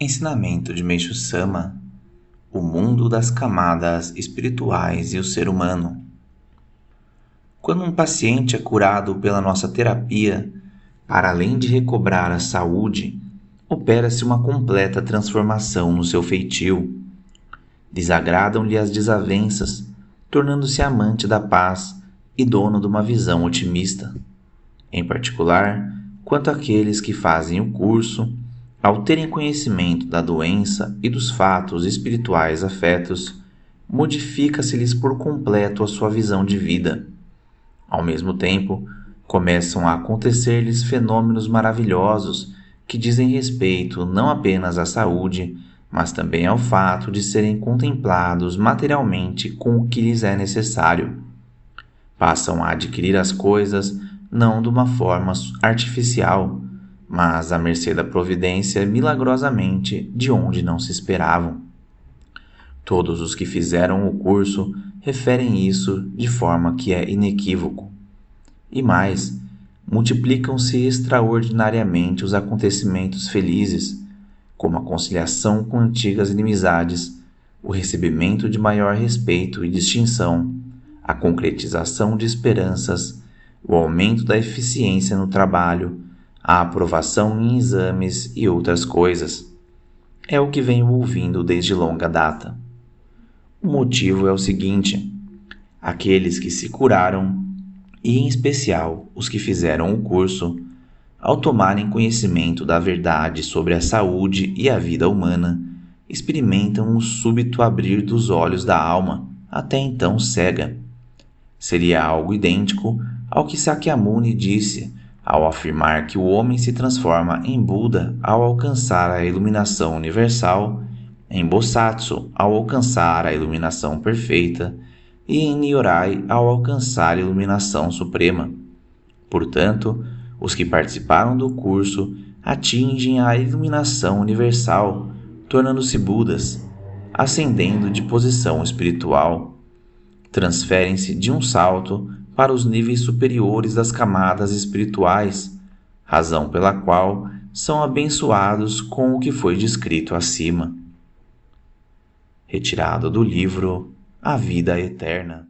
Ensinamento de Meixo Sama: O mundo das camadas espirituais e o ser humano. Quando um paciente é curado pela nossa terapia, para além de recobrar a saúde, opera-se uma completa transformação no seu feitio. Desagradam-lhe as desavenças, tornando-se amante da paz e dono de uma visão otimista. Em particular, quanto àqueles que fazem o curso, ao terem conhecimento da doença e dos fatos espirituais afetos, modifica-se-lhes por completo a sua visão de vida. Ao mesmo tempo, começam a acontecer-lhes fenômenos maravilhosos que dizem respeito não apenas à saúde, mas também ao fato de serem contemplados materialmente com o que lhes é necessário. Passam a adquirir as coisas não de uma forma artificial, mas à mercê da providência milagrosamente de onde não se esperavam. Todos os que fizeram o curso referem isso de forma que é inequívoco. E mais, multiplicam-se extraordinariamente os acontecimentos felizes, como a conciliação com antigas inimizades, o recebimento de maior respeito e distinção, a concretização de esperanças, o aumento da eficiência no trabalho, a aprovação em exames e outras coisas. É o que venho ouvindo desde longa data. O motivo é o seguinte: aqueles que se curaram, e em especial os que fizeram o curso, ao tomarem conhecimento da verdade sobre a saúde e a vida humana, experimentam um súbito abrir dos olhos da alma, até então cega. Seria algo idêntico ao que Sakyamuni disse ao afirmar que o homem se transforma em Buda ao alcançar a iluminação universal, em Bosatsu ao alcançar a iluminação perfeita e em Nyorai ao alcançar a iluminação suprema. Portanto, os que participaram do curso atingem a iluminação universal, tornando-se Budas, ascendendo de posição espiritual. Transferem-se de um salto para os níveis superiores das camadas espirituais, razão pela qual são abençoados com o que foi descrito acima. Retirado do livro A Vida Eterna.